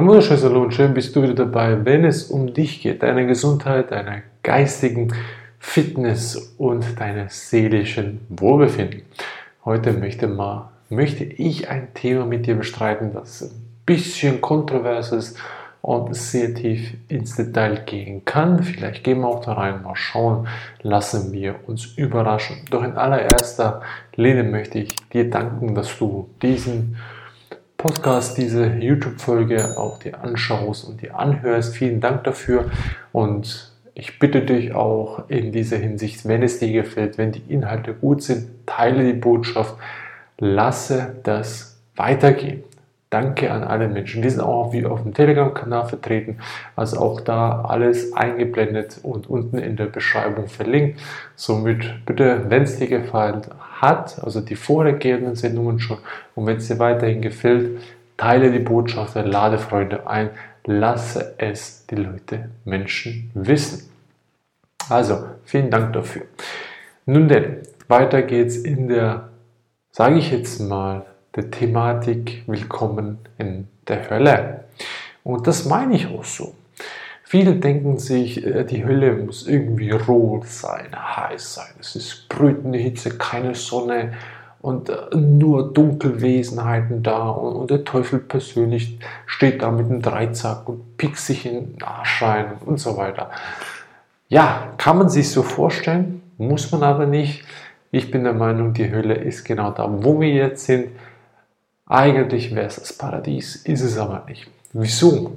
Ein wunderschönes Hallo und schön bist du wieder dabei, wenn es um dich geht, deine Gesundheit, deine geistigen Fitness und deine seelischen Wohlbefinden. Heute möchte, mal, möchte ich ein Thema mit dir bestreiten, das ein bisschen kontrovers ist und sehr tief ins Detail gehen kann. Vielleicht gehen wir auch da rein, mal schauen, lassen wir uns überraschen. Doch in allererster Linie möchte ich dir danken, dass du diesen Podcast, diese YouTube-Folge auch dir anschaust und dir anhörst. Vielen Dank dafür und ich bitte dich auch in dieser Hinsicht, wenn es dir gefällt, wenn die Inhalte gut sind, teile die Botschaft, lasse das weitergehen. Danke an alle Menschen. Die sind auch wie auf dem Telegram-Kanal vertreten. Also auch da alles eingeblendet und unten in der Beschreibung verlinkt. Somit bitte, wenn es dir gefallen hat, also die vorhergehenden Sendungen schon, und wenn es dir weiterhin gefällt, teile die Botschaft, lade Freunde ein, lasse es die Leute, Menschen wissen. Also, vielen Dank dafür. Nun denn, weiter geht's in der, sage ich jetzt mal, der Thematik Willkommen in der Hölle. Und das meine ich auch so. Viele denken sich, äh, die Hölle muss irgendwie rot sein, heiß sein. Es ist brütende Hitze, keine Sonne und äh, nur Dunkelwesenheiten da. Und der Teufel persönlich steht da mit einem Dreizack und pickt sich in den Arsch rein und so weiter. Ja, kann man sich so vorstellen, muss man aber nicht. Ich bin der Meinung, die Hölle ist genau da, wo wir jetzt sind eigentlich wäre es das Paradies, ist es aber nicht. Wieso?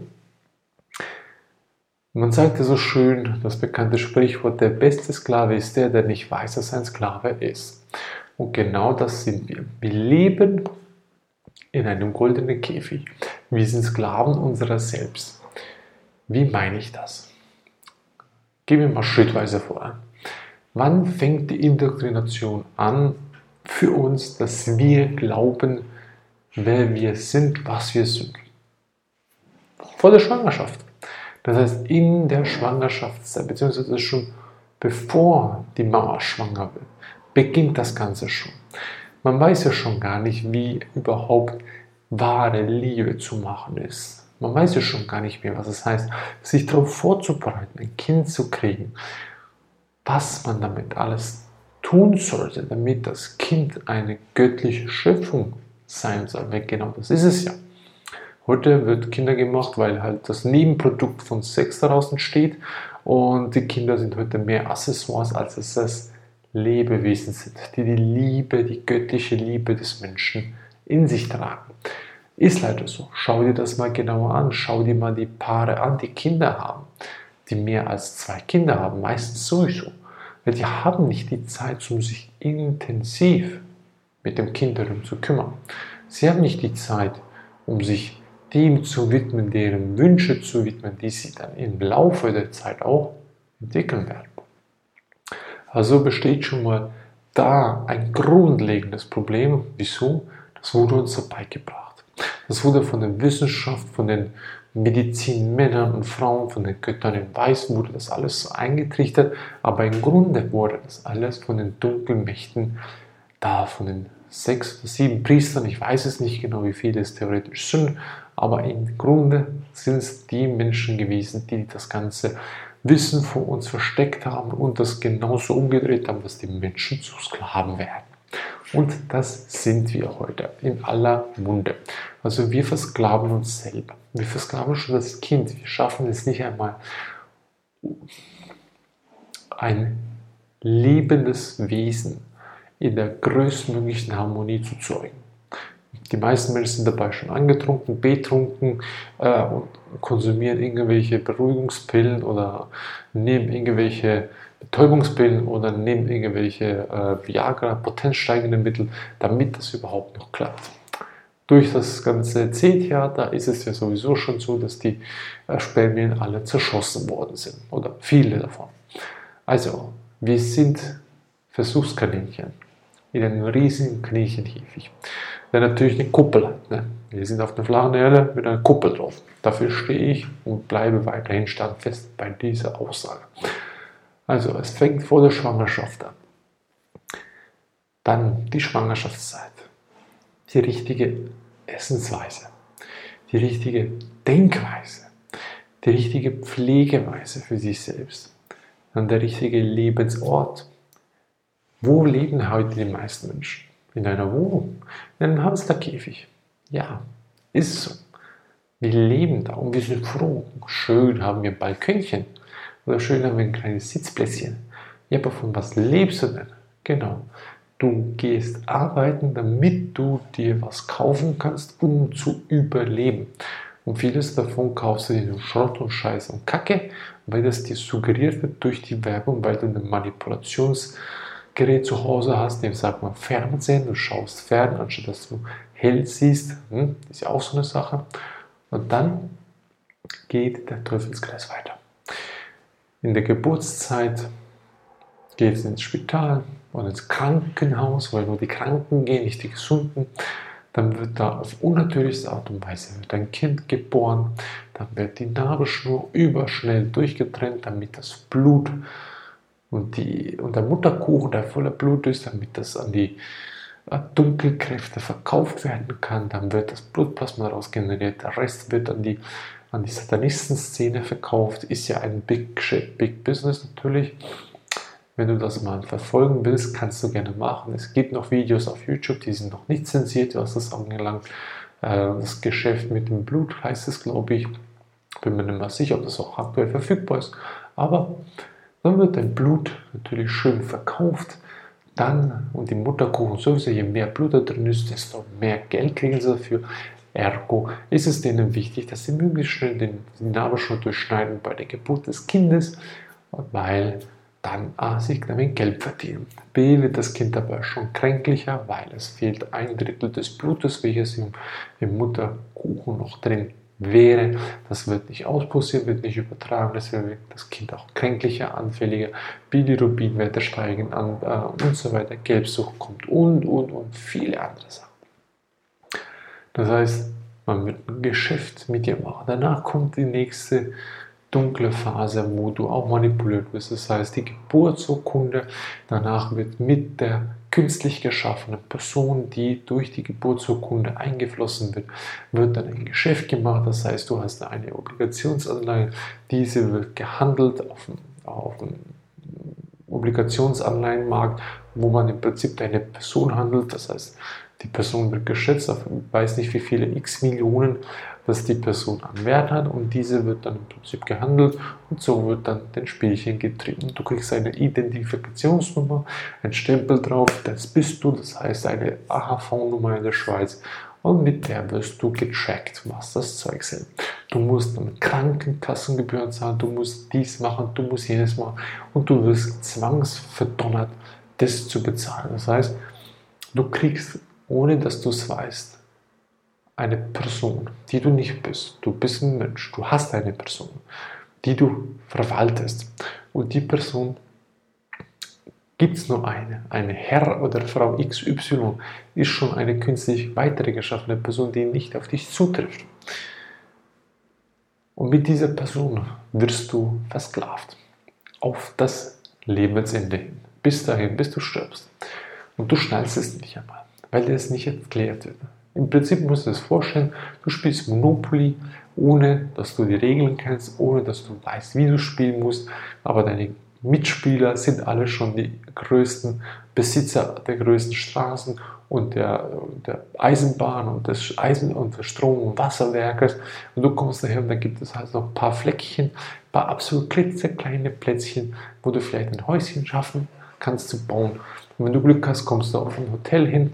Man sagt ja so schön, das bekannte Sprichwort, der beste Sklave ist der, der nicht weiß, dass ein Sklave ist. Und genau das sind wir. Wir leben in einem goldenen Käfig. Wir sind Sklaven unserer selbst. Wie meine ich das? Gehen wir mal schrittweise voran. Wann fängt die Indoktrination an für uns, dass wir glauben, wer wir sind, was wir sind. Vor der Schwangerschaft. Das heißt, in der Schwangerschaftszeit, beziehungsweise schon bevor die Mama schwanger wird, beginnt das Ganze schon. Man weiß ja schon gar nicht, wie überhaupt wahre Liebe zu machen ist. Man weiß ja schon gar nicht mehr, was es heißt, sich darauf vorzubereiten, ein Kind zu kriegen, was man damit alles tun sollte, damit das Kind eine göttliche Schöpfung sein soll. Weil genau das ist es ja. Heute wird Kinder gemacht, weil halt das Nebenprodukt von Sex daraus entsteht und die Kinder sind heute mehr Accessoires, als es das Lebewesen sind, die die Liebe, die göttliche Liebe des Menschen in sich tragen. Ist leider so. Schau dir das mal genauer an. Schau dir mal die Paare an, die Kinder haben, die mehr als zwei Kinder haben, meistens sowieso. Weil die haben nicht die Zeit, um sich intensiv mit dem Kind darum zu kümmern. Sie haben nicht die Zeit, um sich dem zu widmen, deren Wünsche zu widmen, die sie dann im Laufe der Zeit auch entwickeln werden. Also besteht schon mal da ein grundlegendes Problem. Wieso? Das wurde uns dabei gebracht. Das wurde von der Wissenschaft, von den Medizinmännern und Frauen, von den Göttern in Weiß wurde das alles so eingetrichtert, aber im Grunde wurde das alles von den dunklen Mächten da von den sechs oder sieben Priestern, ich weiß es nicht genau, wie viele es theoretisch sind, aber im Grunde sind es die Menschen gewesen, die das ganze Wissen vor uns versteckt haben und das genauso umgedreht haben, dass die Menschen zu Sklaven werden. Und das sind wir heute in aller Munde. Also wir versklaven uns selber. Wir versklaven schon das Kind. Wir schaffen es nicht einmal, ein lebendes Wesen in der größtmöglichen Harmonie zu zeugen. Die meisten Menschen sind dabei schon angetrunken, betrunken äh, und konsumieren irgendwelche Beruhigungspillen oder nehmen irgendwelche Betäubungspillen oder nehmen irgendwelche äh, Viagra, potenzsteigende Mittel, damit das überhaupt noch klappt. Durch das ganze C-Theater ist es ja sowieso schon so, dass die äh, Spermien alle zerschossen worden sind oder viele davon. Also, wir sind Versuchskaninchen in einem riesigen Kaninchenkäfig, der natürlich eine Kuppel hat. Ne? Wir sind auf einer flachen Erde mit einer Kuppel drauf. Dafür stehe ich und bleibe weiterhin standfest bei dieser Aussage. Also, es fängt vor der Schwangerschaft an. Dann die Schwangerschaftszeit. Die richtige Essensweise. Die richtige Denkweise, die richtige Pflegeweise für sich selbst, dann der richtige Lebensort. Wo leben heute die meisten Menschen? In einer Wohnung, in einem Hamsterkäfig. Ja, ist so. Wir leben da und wir sind froh. Schön haben wir ein Balkönchen oder schön haben wir ein kleines Sitzplätzchen. Ja, aber von was lebst du denn? Genau. Du gehst arbeiten, damit du dir was kaufen kannst, um zu überleben. Und vieles davon kaufst du dir Schrott und Scheiß und Kacke, weil das dir suggeriert wird durch die Werbung, weil du ein Manipulationsgerät zu Hause hast, dem sagt man Fernsehen, du schaust fern, anstatt dass du hell siehst. Hm? Ist ja auch so eine Sache. Und dann geht der Teufelskreis weiter. In der Geburtszeit geht es ins Spital oder ins Krankenhaus, weil nur die Kranken gehen, nicht die Gesunden. Dann wird da auf unnatürlichste Art und Weise ein Kind geboren. Dann wird die Nabelschnur überschnell durchgetrennt, damit das Blut und, die, und der Mutterkuchen, der voller Blut ist, damit das an die Dunkelkräfte verkauft werden kann. Dann wird das Blutplasma daraus generiert. Der Rest wird an die, an die Satanistenszene verkauft. Ist ja ein Big Shit, Big Business natürlich. Wenn du das mal verfolgen willst, kannst du gerne machen. Es gibt noch Videos auf YouTube, die sind noch nicht zensiert, was das angelangt. Äh, das Geschäft mit dem Blut heißt es, glaube ich. Bin mir nicht mehr sicher, ob das auch aktuell verfügbar ist. Aber dann wird dein Blut natürlich schön verkauft. Dann, und die Mutterkuchen sowieso, je mehr Blut da drin ist, desto mehr Geld kriegen sie dafür. Ergo ist es denen wichtig, dass sie möglichst schnell den Nabelschnur durchschneiden bei der Geburt des Kindes, weil dann A, sich damit Geld verdienen. B, wird das Kind dabei schon kränklicher, weil es fehlt ein Drittel des Blutes, welches im, im Mutterkuchen noch drin wäre. Das wird nicht auspussiert, wird nicht übertragen, deswegen wird das Kind auch kränklicher, anfälliger, Bilirubinwerte steigen an äh, und so weiter, Gelbsucht kommt und, und, und viele andere Sachen. Das heißt, man wird ein Geschäft mit dir machen. Danach kommt die nächste dunkle Phase, wo du auch manipuliert wirst. Das heißt, die Geburtsurkunde danach wird mit der künstlich geschaffenen Person, die durch die Geburtsurkunde eingeflossen wird, wird dann ein Geschäft gemacht. Das heißt, du hast eine Obligationsanleihe, diese wird gehandelt auf dem, auf dem Obligationsanleihenmarkt, wo man im Prinzip deine Person handelt. Das heißt, die Person wird geschätzt auf, weiß nicht wie viele x Millionen das die Person an Wert hat und diese wird dann im Prinzip gehandelt und so wird dann den Spielchen getrieben. Du kriegst eine Identifikationsnummer, ein Stempel drauf, das bist du, das heißt eine AHV-Nummer in der Schweiz und mit der wirst du gecheckt, was das Zeug sind. Du musst dann Krankenkassengebühren zahlen, du musst dies machen, du musst jenes machen und du wirst zwangsverdonnert, das zu bezahlen. Das heißt, du kriegst, ohne dass du es weißt, eine Person, die du nicht bist. Du bist ein Mensch, du hast eine Person, die du verwaltest. Und die Person gibt es nur eine. Eine Herr oder Frau XY ist schon eine künstlich weitere geschaffene Person, die nicht auf dich zutrifft. Und mit dieser Person wirst du versklavt. Auf das Lebensende hin. Bis dahin, bis du stirbst. Und du schnallst es nicht einmal, weil dir es nicht erklärt wird. Im Prinzip musst du dir das vorstellen, du spielst Monopoly, ohne dass du die Regeln kennst, ohne dass du weißt, wie du spielen musst, aber deine Mitspieler sind alle schon die größten Besitzer der größten Straßen und der, der Eisenbahn und des Eisen und des Strom- und Wasserwerkes. Und du kommst daher und da gibt es halt noch ein paar Fleckchen, ein paar absolut klitzekleine Plätzchen, wo du vielleicht ein Häuschen schaffen kannst zu bauen. Und wenn du Glück hast, kommst du auf ein Hotel hin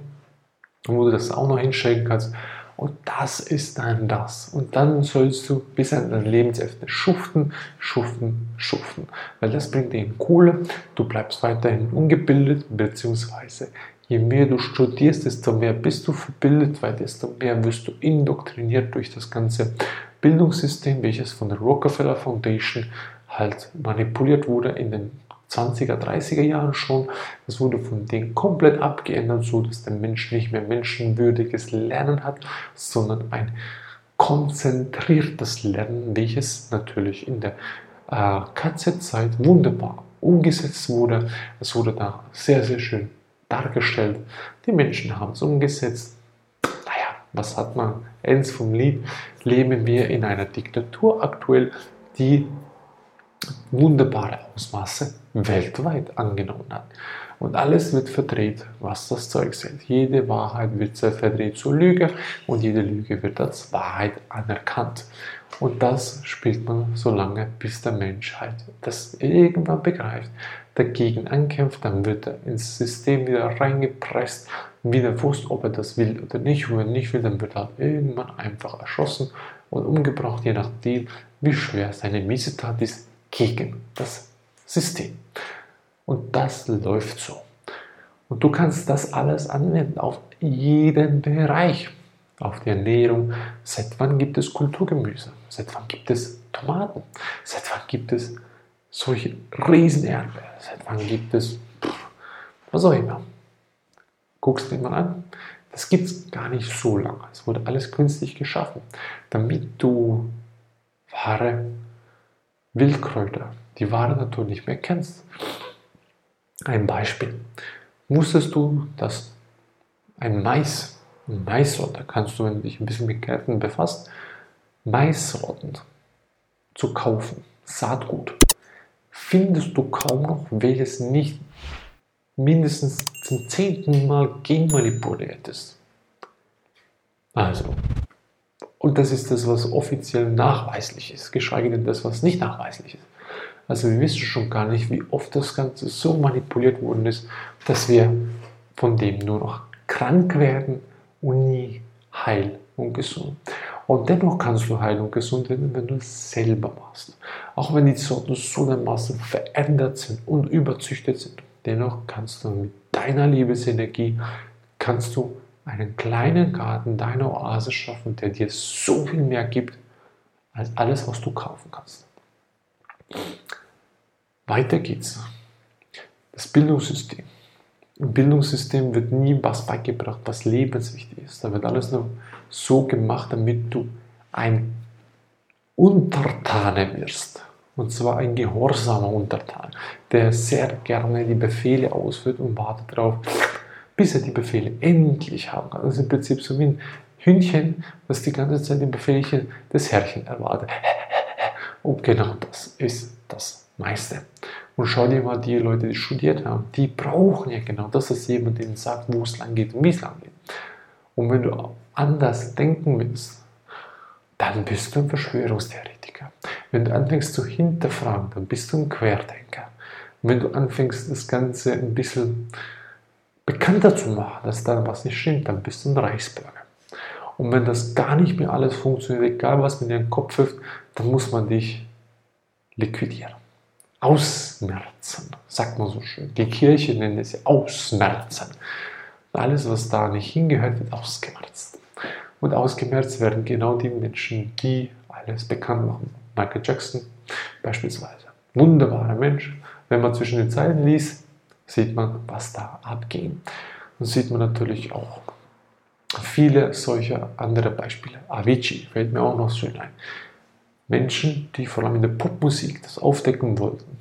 wo du das auch noch hinstellen kannst. Und das ist dann das. Und dann sollst du bis an dein Lebensende schuften, schuften, schuften. Weil das bringt dir Kohle. Du bleibst weiterhin ungebildet, beziehungsweise je mehr du studierst, desto mehr bist du verbildet, weil desto mehr wirst du indoktriniert durch das ganze Bildungssystem, welches von der Rockefeller Foundation halt manipuliert wurde in den 20er, 30er Jahren schon. Das wurde von denen komplett abgeändert, so dass der Mensch nicht mehr menschenwürdiges Lernen hat, sondern ein konzentriertes Lernen, welches natürlich in der äh, KZ-Zeit wunderbar umgesetzt wurde. Es wurde da sehr, sehr schön dargestellt. Die Menschen haben es umgesetzt. Naja, Was hat man? Eins vom Lied, leben wir in einer Diktatur aktuell, die wunderbare Ausmaße weltweit angenommen hat. Und alles wird verdreht, was das Zeug sind. Jede Wahrheit wird verdreht zur Lüge und jede Lüge wird als Wahrheit anerkannt. Und das spielt man so lange, bis der Mensch halt das irgendwann begreift, dagegen ankämpft, dann wird er ins System wieder reingepresst, wieder wusst, ob er das will oder nicht. Und wenn er nicht will, dann wird er irgendwann einfach erschossen und umgebracht, je nachdem, wie schwer seine Missetat ist gegen das System. Und das läuft so. Und du kannst das alles anwenden auf jeden Bereich. Auf die Ernährung. Seit wann gibt es Kulturgemüse? Seit wann gibt es Tomaten? Seit wann gibt es solche Riesenerdbeeren? Seit wann gibt es was auch immer? Guckst du dir mal an. Das gibt es gar nicht so lange. Es wurde alles künstlich geschaffen, damit du wahre Wildkräuter, die wahre Natur nicht mehr kennst. Ein Beispiel. Wusstest du, dass ein Mais, ein Maissorte, kannst du, wenn du dich ein bisschen mit Gärten befasst, Maissorten zu kaufen, Saatgut, findest du kaum noch, welches nicht mindestens zum zehnten Mal genmanipuliert ist. Also, und das ist das, was offiziell nachweislich ist, geschweige denn das, was nicht nachweislich ist. Also wir wissen schon gar nicht, wie oft das Ganze so manipuliert worden ist, dass wir von dem nur noch krank werden und nie heil und gesund. Und dennoch kannst du heil und gesund werden, wenn du es selber machst. Auch wenn die Sorten so dermaßen verändert sind und überzüchtet sind. Dennoch kannst du mit deiner Liebesenergie, kannst du einen kleinen Garten, deine Oase schaffen, der dir so viel mehr gibt, als alles, was du kaufen kannst. Weiter geht's. Das Bildungssystem. Im Bildungssystem wird nie was beigebracht, was lebenswichtig ist. Da wird alles nur so gemacht, damit du ein Untertane wirst. Und zwar ein gehorsamer Untertan, der sehr gerne die Befehle ausführt und wartet darauf, bis er die Befehle endlich haben kann. Das ist im Prinzip so wie ein Hündchen, das die ganze Zeit die Befehle des Herrchen erwartet. Und genau das ist das meiste. Und schau dir mal die Leute, die studiert haben, die brauchen ja genau das, dass jemand ihnen sagt, wo es lang geht und wie es lang geht. Und wenn du anders denken willst, dann bist du ein Verschwörungstheoretiker. Wenn du anfängst zu hinterfragen, dann bist du ein Querdenker. Und wenn du anfängst, das Ganze ein bisschen bekannter zu machen, dass da was nicht stimmt, dann bist du ein Reichsbürger. Und wenn das gar nicht mehr alles funktioniert, egal was mit deinem Kopf hilft, dann muss man dich liquidieren ausmerzen, sagt man so schön. Die Kirche nennt es ausmerzen. Alles, was da nicht hingehört, wird ausgemerzt. Und ausgemerzt werden genau die Menschen, die alles bekannt machen. Michael Jackson beispielsweise. Wunderbarer Mensch. Wenn man zwischen den Zeilen liest, sieht man, was da abging. Und sieht man natürlich auch viele solcher andere Beispiele. Avicii fällt mir auch noch schön ein. Menschen, die vor allem in der Popmusik das aufdecken wollten,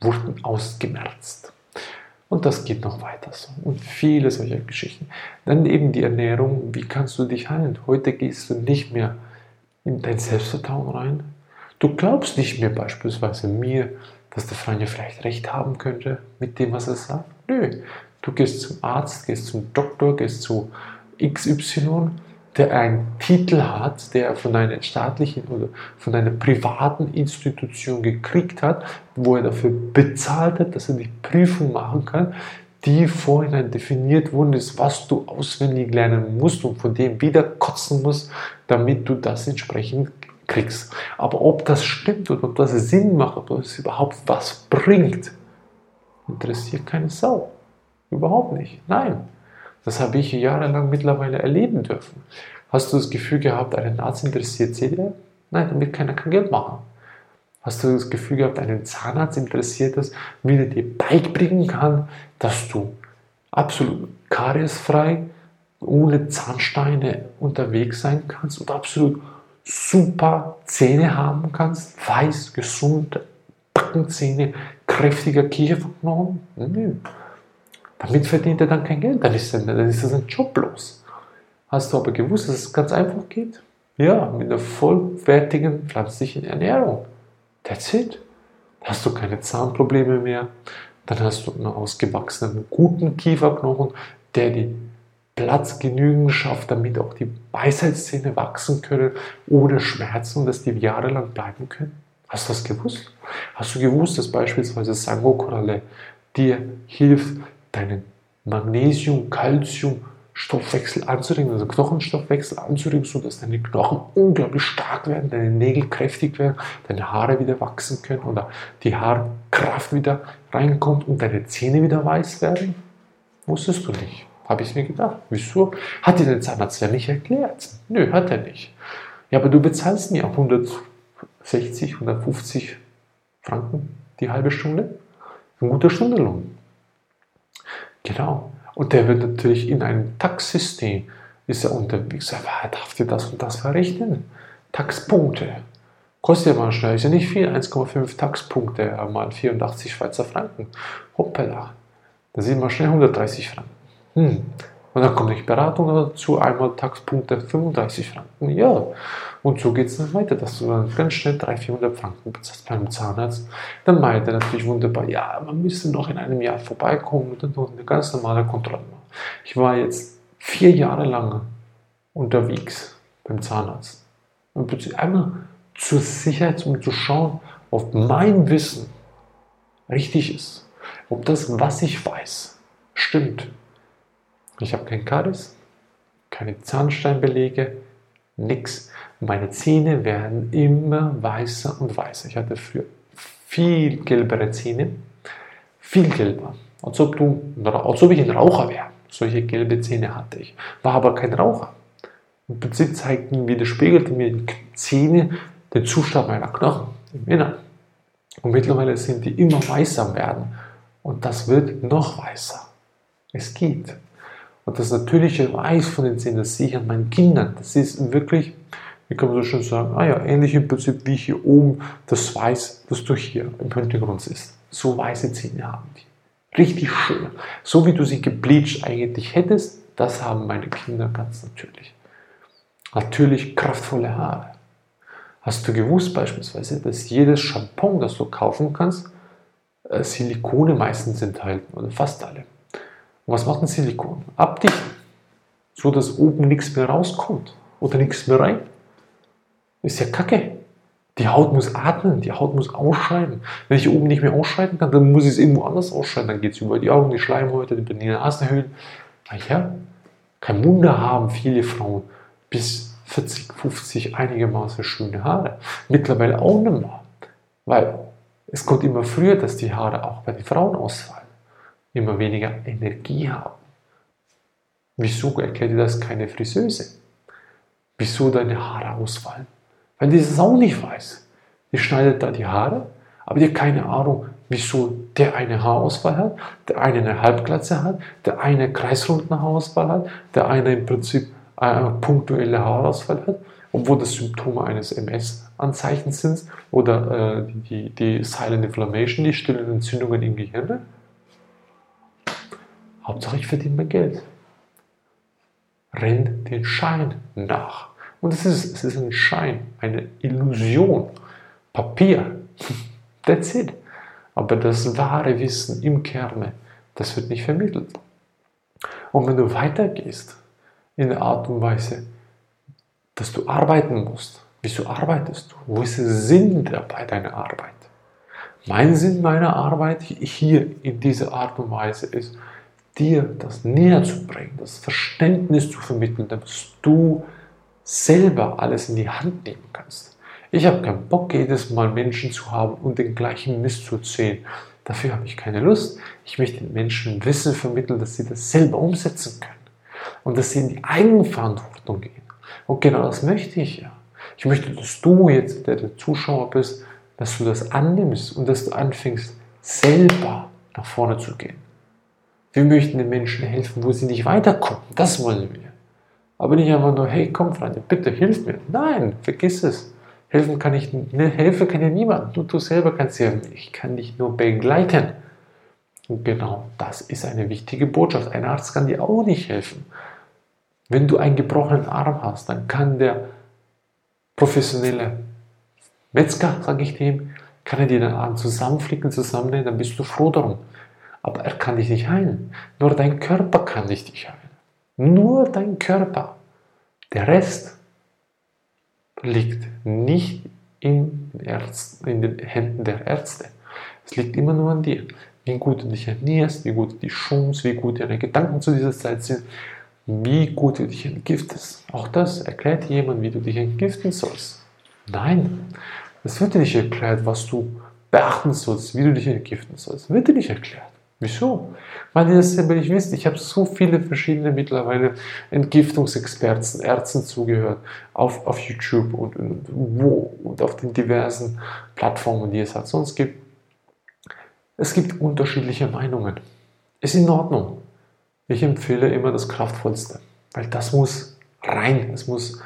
wurden ausgemerzt. Und das geht noch weiter so. Und viele solcher Geschichten. Dann eben die Ernährung. Wie kannst du dich heilen? Heute gehst du nicht mehr in dein Selbstvertrauen rein. Du glaubst nicht mehr beispielsweise mir, dass der Freund ja vielleicht recht haben könnte mit dem, was er sagt. Nö. Du gehst zum Arzt, gehst zum Doktor, gehst zu XY der einen Titel hat, der von einer staatlichen oder von einer privaten Institution gekriegt hat, wo er dafür bezahlt hat, dass er die Prüfung machen kann, die vorhin definiert worden ist, was du auswendig lernen musst und von dem wieder kotzen musst, damit du das entsprechend kriegst. Aber ob das stimmt oder ob das Sinn macht, ob das überhaupt was bringt, interessiert keine Sau. Überhaupt nicht. Nein. Das habe ich jahrelang mittlerweile erleben dürfen. Hast du das Gefühl gehabt, einen Arzt interessiert dir? Nein, damit kann er kein Geld machen. Hast du das Gefühl gehabt, einen Zahnarzt interessiert es, wie er dir beibringen kann, dass du absolut kariesfrei, ohne Zahnsteine unterwegs sein kannst und absolut super Zähne haben kannst, weiß, gesund, Backenzähne, kräftiger Kieferknochen? Nö. Damit verdient er dann kein Geld, dann ist, dann das ein Job los. Hast du aber gewusst, dass es ganz einfach geht? Ja, mit einer vollwertigen pflanzlichen Ernährung. That's it. Hast du keine Zahnprobleme mehr, dann hast du einen ausgewachsenen, guten Kieferknochen, der die Platz genügend schafft, damit auch die Weisheitszähne wachsen können ohne Schmerzen dass die jahrelang bleiben können. Hast du das gewusst? Hast du gewusst, dass beispielsweise Sangokoralle dir hilft, deinen Magnesium, Calcium, Stoffwechsel anzuregen, also Knochenstoffwechsel anzuregen, sodass deine Knochen unglaublich stark werden, deine Nägel kräftig werden, deine Haare wieder wachsen können oder die Haarkraft wieder reinkommt und deine Zähne wieder weiß werden? Wusstest du nicht. Habe ich mir gedacht. Wieso? Hat dir der Zahnarzt ja nicht erklärt. Nö, hat er nicht. Ja, aber du bezahlst mir 160, 150 Franken die halbe Stunde. Ein guter Stundenlohn. Genau. Und der wird natürlich in einem Taxsystem, ist er unterwegs, er darf dir das und das verrechnen. Taxpunkte. Kostet ja mal schnell, ist ja nicht viel, 1,5 Taxpunkte mal 84 Schweizer Franken. Hoppala. Da sind wir schnell 130 Franken. Hm. Und dann kommt die Beratung dazu, einmal Taxpunkte 35 Franken. Ja, und so geht es dann weiter, dass du dann ganz schnell 300, 400 Franken bezahlst beim Zahnarzt. Dann meint er natürlich wunderbar, ja, man müsste noch in einem Jahr vorbeikommen und dann noch eine ganz normale Kontrolle machen. Ich war jetzt vier Jahre lang unterwegs beim Zahnarzt. Und einmal zur Sicherheit, um zu schauen, ob mein Wissen richtig ist. Ob das, was ich weiß, stimmt. Ich habe kein Karies, keine Zahnsteinbelege, nichts. Meine Zähne werden immer weißer und weißer. Ich hatte früher viel gelbere Zähne, viel gelber. Als ob, du, als ob ich ein Raucher wäre. Solche gelbe Zähne hatte ich. War aber kein Raucher. Im Prinzip zeigten, widerspiegelten mir die Zähne den Zustand meiner Knochen im Inneren. Und mittlerweile sind die immer weißer werden. Und das wird noch weißer. Es geht. Und das natürliche Weiß von den Zähnen, das sehe ich an meinen Kindern. Das ist wirklich, wie kann man so schön sagen, ah ja, ähnlich im Prinzip wie hier oben das Weiß, das du hier im Hintergrund siehst. So weiße Zähne haben die. Richtig schön. So wie du sie gebleached eigentlich hättest, das haben meine Kinder ganz natürlich. Natürlich kraftvolle Haare. Hast du gewusst beispielsweise, dass jedes Shampoo, das du kaufen kannst, äh, Silikone meistens enthalten oder fast alle. Und was macht ein Silikon? Abdichten, so dass oben nichts mehr rauskommt oder nichts mehr rein. Ist ja kacke. Die Haut muss atmen, die Haut muss ausscheiden. Wenn ich oben nicht mehr ausscheiden kann, dann muss ich es irgendwo anders ausscheiden. Dann geht es über die Augen, die Schleimhäute, die Nasenhöhlen. Naja, kein Wunder haben viele Frauen bis 40, 50 einigermaßen schöne Haare. Mittlerweile auch nicht mehr. Weil es kommt immer früher, dass die Haare auch bei den Frauen ausfallen immer weniger Energie haben. Wieso erklärt dir das keine Friseuse? Wieso deine Haare ausfallen? Weil die das auch nicht weiß. Die schneidet da die Haare, aber die hat keine Ahnung, wieso der eine Haarausfall hat, der eine eine Halbglatze hat, der eine kreisrunden Haarausfall hat, der eine im Prinzip eine punktuelle Haarausfall hat, obwohl das Symptome eines MS-Anzeichens sind oder äh, die, die Silent Inflammation, die stillen Entzündungen im Gehirn. Hauptsache ich verdiene mehr Geld. Renn den Schein nach. Und es ist, es ist ein Schein, eine Illusion. Papier. That's it. Aber das wahre Wissen im Kerne, das wird nicht vermittelt. Und wenn du weitergehst in der Art und Weise, dass du arbeiten musst, wieso arbeitest du? Wo ist der Sinn dabei deiner Arbeit? Mein Sinn meiner Arbeit hier in dieser Art und Weise ist, dir das näher zu bringen, das Verständnis zu vermitteln, damit du selber alles in die Hand nehmen kannst. Ich habe keinen Bock, jedes Mal Menschen zu haben und den gleichen Mist zu erzählen. Dafür habe ich keine Lust. Ich möchte den Menschen Wissen vermitteln, dass sie das selber umsetzen können und dass sie in die Eigenverantwortung gehen. Und genau das möchte ich ja. Ich möchte, dass du jetzt, der, der Zuschauer bist, dass du das annimmst und dass du anfängst, selber nach vorne zu gehen. Wir möchten den Menschen helfen, wo sie nicht weiterkommen. Das wollen wir. Aber nicht einfach nur, hey, komm, Freunde, bitte hilf mir. Nein, vergiss es. Helfen kann ich, ne, helfen kann ja niemand. Du, du selber kannst helfen. Ich kann dich nur begleiten. Und genau das ist eine wichtige Botschaft. Ein Arzt kann dir auch nicht helfen. Wenn du einen gebrochenen Arm hast, dann kann der professionelle Metzger, sage ich dem, kann er dir den Arm zusammenflicken, zusammennähen, dann bist du froh darum. Aber er kann dich nicht heilen. Nur dein Körper kann dich heilen. Nur dein Körper. Der Rest liegt nicht in den Händen der Ärzte. Es liegt immer nur an dir. Wie gut du dich ernährst, wie gut du dich schonst, wie gut deine Gedanken zu dieser Zeit sind, wie gut du dich entgiftest. Auch das erklärt jemand, wie du dich entgiften sollst. Nein, es wird dir nicht erklärt, was du beachten sollst, wie du dich entgiften sollst. Wird dir nicht erklärt. Wieso? Weil ihr das selber nicht wisst. Ich habe so viele verschiedene mittlerweile Entgiftungsexperten, Ärzten zugehört auf, auf YouTube und, und, wo und auf den diversen Plattformen, die es halt sonst gibt. Es gibt unterschiedliche Meinungen. Ist in Ordnung. Ich empfehle immer das Kraftvollste, weil das muss rein. Es muss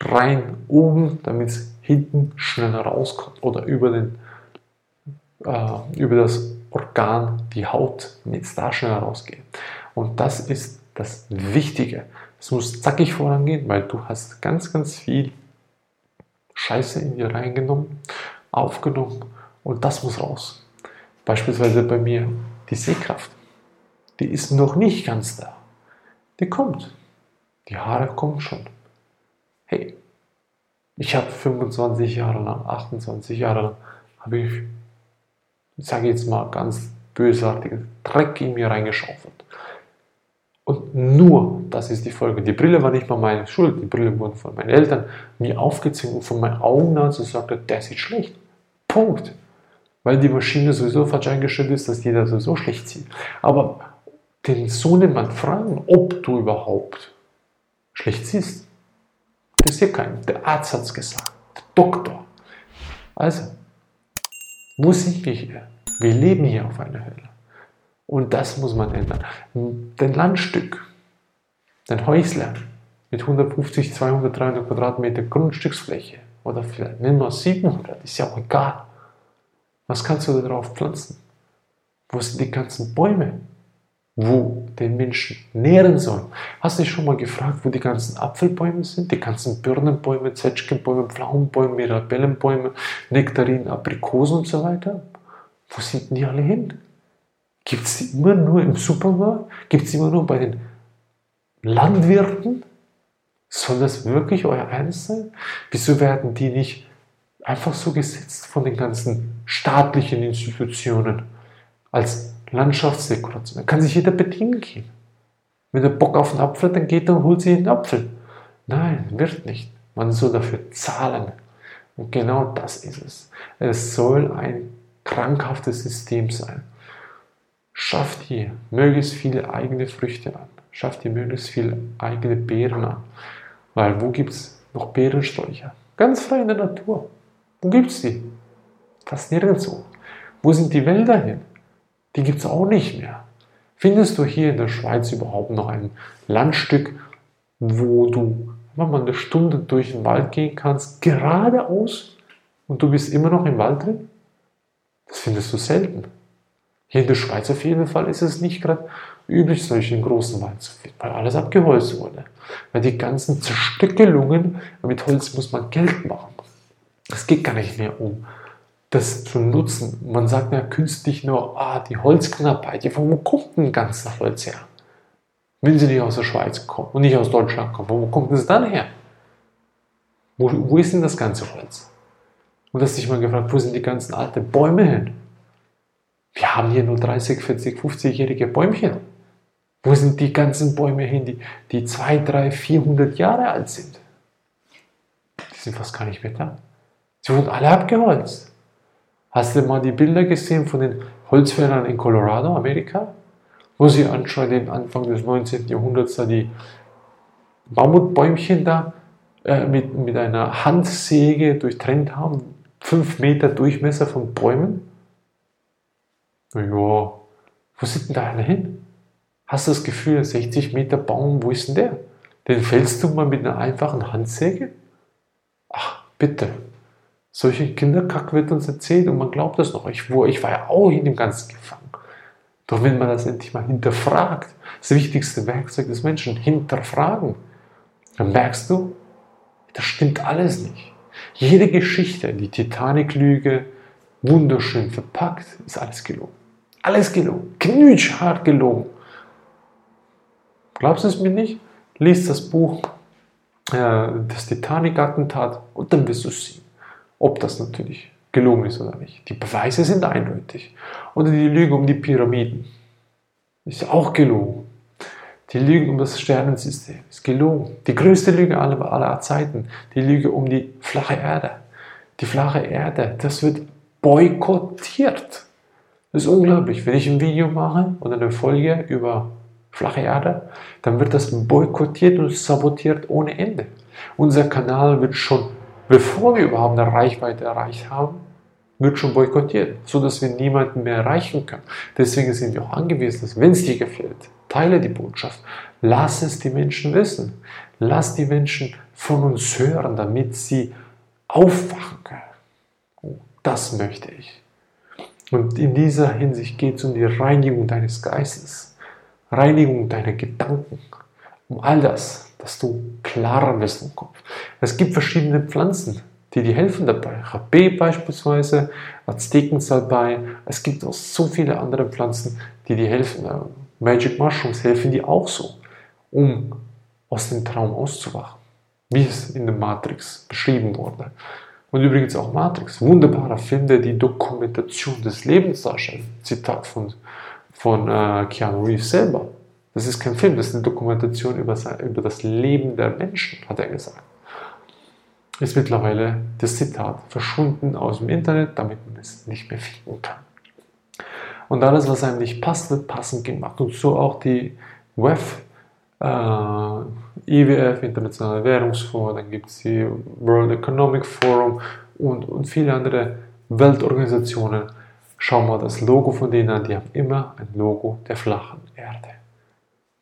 rein oben, damit es hinten schneller rauskommt oder über, den, äh, über das Organ, die Haut, damit es da schneller rausgeht. Und das ist das Wichtige. Es muss zackig vorangehen, weil du hast ganz, ganz viel Scheiße in dir reingenommen, aufgenommen und das muss raus. Beispielsweise bei mir die Sehkraft. Die ist noch nicht ganz da. Die kommt. Die Haare kommen schon. Hey, ich habe 25 Jahre lang, 28 Jahre lang, habe ich ich sage jetzt mal ganz bösartiges Dreck in mir reingeschaufelt. Und nur, das ist die Folge. Die Brille war nicht mal meine Schuld. Die Brille wurde von meinen Eltern mir aufgezogen und von meinen Augen an so sagte, der sieht schlecht. Punkt. Weil die Maschine sowieso falsch eingestellt ist, dass jeder sowieso schlecht sieht. Aber den Sohnemann fragen, ob du überhaupt schlecht siehst. Das ist hier kein. Der Arzt hat es gesagt. Der Doktor. Also, wo sind wir hier? Wir leben hier auf einer Höhle. Und das muss man ändern. Den Landstück, den Häusler mit 150, 200, 300 Quadratmeter Grundstücksfläche oder vielleicht nehmen wir 700, ist ja auch egal. Was kannst du darauf pflanzen? Wo sind die ganzen Bäume? Wo den Menschen nähren soll. Hast du dich schon mal gefragt, wo die ganzen Apfelbäume sind, die ganzen Birnenbäume, Zwetschgenbäume, Pflaumenbäume, Mirabellenbäume, Nektarinen, Aprikosen und so weiter? Wo sind die alle hin? Gibt es die immer nur im Supermarkt? Gibt es die immer nur bei den Landwirten? Soll das wirklich euer Ernst sein? Wieso werden die nicht einfach so gesetzt von den ganzen staatlichen Institutionen als Landschaftsdekoration. Da kann sich jeder bedienen gehen. Wenn er Bock auf einen Apfel, dann geht er und holt sich einen Apfel. Nein, wird nicht. Man soll dafür zahlen. Und genau das ist es. Es soll ein krankhaftes System sein. Schafft ihr möglichst viele eigene Früchte an. Schafft ihr möglichst viele eigene Beeren an. Weil wo gibt es noch Beerensträucher? Ganz frei in der Natur. Wo gibt es die? Fast nirgendwo. Wo sind die Wälder hin? Die gibt es auch nicht mehr. Findest du hier in der Schweiz überhaupt noch ein Landstück, wo du mal eine Stunde durch den Wald gehen kannst, geradeaus und du bist immer noch im Wald drin? Das findest du selten. Hier in der Schweiz auf jeden Fall ist es nicht gerade üblich, solchen großen Wald zu finden, weil alles abgeholzt wurde. Weil die ganzen Zerstückelungen, mit Holz muss man Geld machen. Es geht gar nicht mehr um das zu nutzen. Man sagt ja künstlich nur, ah, die Holzknappheit. Ja, wo kommt denn ganzes Holz her? Wenn sie nicht aus der Schweiz kommen und nicht aus Deutschland kommen, wo kommt es dann her? Wo, wo ist denn das ganze Holz? Und dass sich mal gefragt, wo sind die ganzen alten Bäume hin? Wir haben hier nur 30, 40, 50-jährige Bäumchen. Wo sind die ganzen Bäume hin, die, die 2, 3, 400 Jahre alt sind? Die sind fast gar nicht mehr da. Sie wurden alle abgeholzt. Hast du mal die Bilder gesehen von den Holzfällern in Colorado, Amerika? Wo sie anscheinend Anfang des 19. Jahrhunderts da die Mammutbäumchen da äh, mit, mit einer Handsäge durchtrennt haben. Fünf Meter Durchmesser von Bäumen. Ja, wo sind denn da alle hin? Hast du das Gefühl, 60 Meter Baum, wo ist denn der? Den fällst du mal mit einer einfachen Handsäge? Ach, bitte solche Kinderkack wird uns erzählt und man glaubt das noch. Ich, wo, ich war ja auch in dem Ganzen gefangen. Doch wenn man das endlich mal hinterfragt, das wichtigste Werkzeug des Menschen, hinterfragen. dann merkst du, das stimmt alles nicht. Jede Geschichte, die Titanic-Lüge, wunderschön verpackt, ist alles gelogen. Alles gelogen. Knutschhart gelogen. Glaubst du es mir nicht? Lies das Buch äh, Das Titanic-Attentat und dann wirst du sehen, ob das natürlich gelogen ist oder nicht. Die Beweise sind eindeutig. Oder die Lüge um die Pyramiden ist auch gelogen. Die Lüge um das Sternensystem ist gelogen. Die größte Lüge aller, aller Zeiten, die Lüge um die flache Erde. Die flache Erde, das wird boykottiert. Das ist unglaublich. Wenn ich ein Video mache oder eine Folge über flache Erde, dann wird das boykottiert und sabotiert ohne Ende. Unser Kanal wird schon, bevor wir überhaupt eine Reichweite erreicht haben, wird schon boykottiert, sodass wir niemanden mehr erreichen können. Deswegen sind wir auch angewiesen, dass wenn es dir gefällt, teile die Botschaft. Lass es die Menschen wissen. Lass die Menschen von uns hören, damit sie aufwachen können. Oh, das möchte ich. Und in dieser Hinsicht geht es um die Reinigung deines Geistes, Reinigung deiner Gedanken, um all das, dass du klarer wirst im Kopf. Es gibt verschiedene Pflanzen, die dir helfen dabei. Rapé beispielsweise, Aztekensalbei. Es gibt auch so viele andere Pflanzen, die dir helfen. Magic Mushrooms helfen dir auch so, um aus dem Traum auszuwachen, wie es in der Matrix beschrieben wurde. Und übrigens auch Matrix, wunderbarer Film, der die Dokumentation des Lebens darstellt. Zitat von, von äh, Keanu Reeves selber. Das ist kein Film, das ist eine Dokumentation über, über das Leben der Menschen, hat er gesagt ist mittlerweile das Zitat verschwunden aus dem Internet, damit man es nicht mehr finden kann. Und alles, was einem nicht passt, wird passend gemacht. Und so auch die WEF, äh, IWF, Internationale Währungsfonds, dann gibt es die World Economic Forum und, und viele andere Weltorganisationen. Schau mal das Logo von denen an, die haben immer ein Logo der flachen Erde.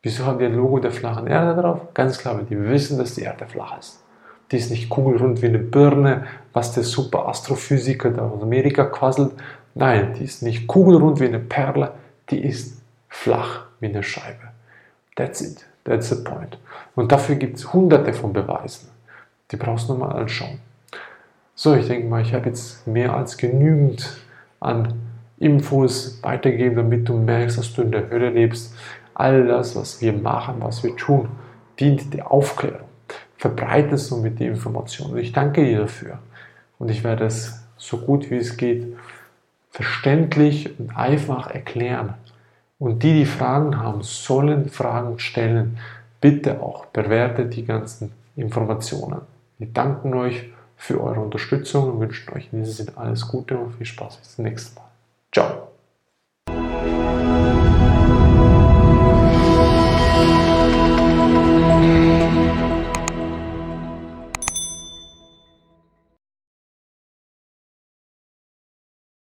Wieso haben die ein Logo der flachen Erde drauf? Ganz klar, weil die wissen, dass die Erde flach ist. Die ist nicht kugelrund wie eine Birne, was der super Astrophysiker da aus Amerika quasselt. Nein, die ist nicht kugelrund wie eine Perle, die ist flach wie eine Scheibe. That's it. That's the point. Und dafür gibt es hunderte von Beweisen. Die brauchst du nur mal anschauen. So, ich denke mal, ich habe jetzt mehr als genügend an Infos weitergegeben, damit du merkst, dass du in der Hölle lebst. All das, was wir machen, was wir tun, dient der Aufklärung verbreitest somit die Information. Und ich danke dir dafür. Und ich werde es so gut wie es geht verständlich und einfach erklären. Und die, die Fragen haben, sollen Fragen stellen. Bitte auch bewertet die ganzen Informationen. Wir danken euch für eure Unterstützung und wünschen euch in diesem Sinne alles Gute und viel Spaß bis zum nächsten Mal. Ciao.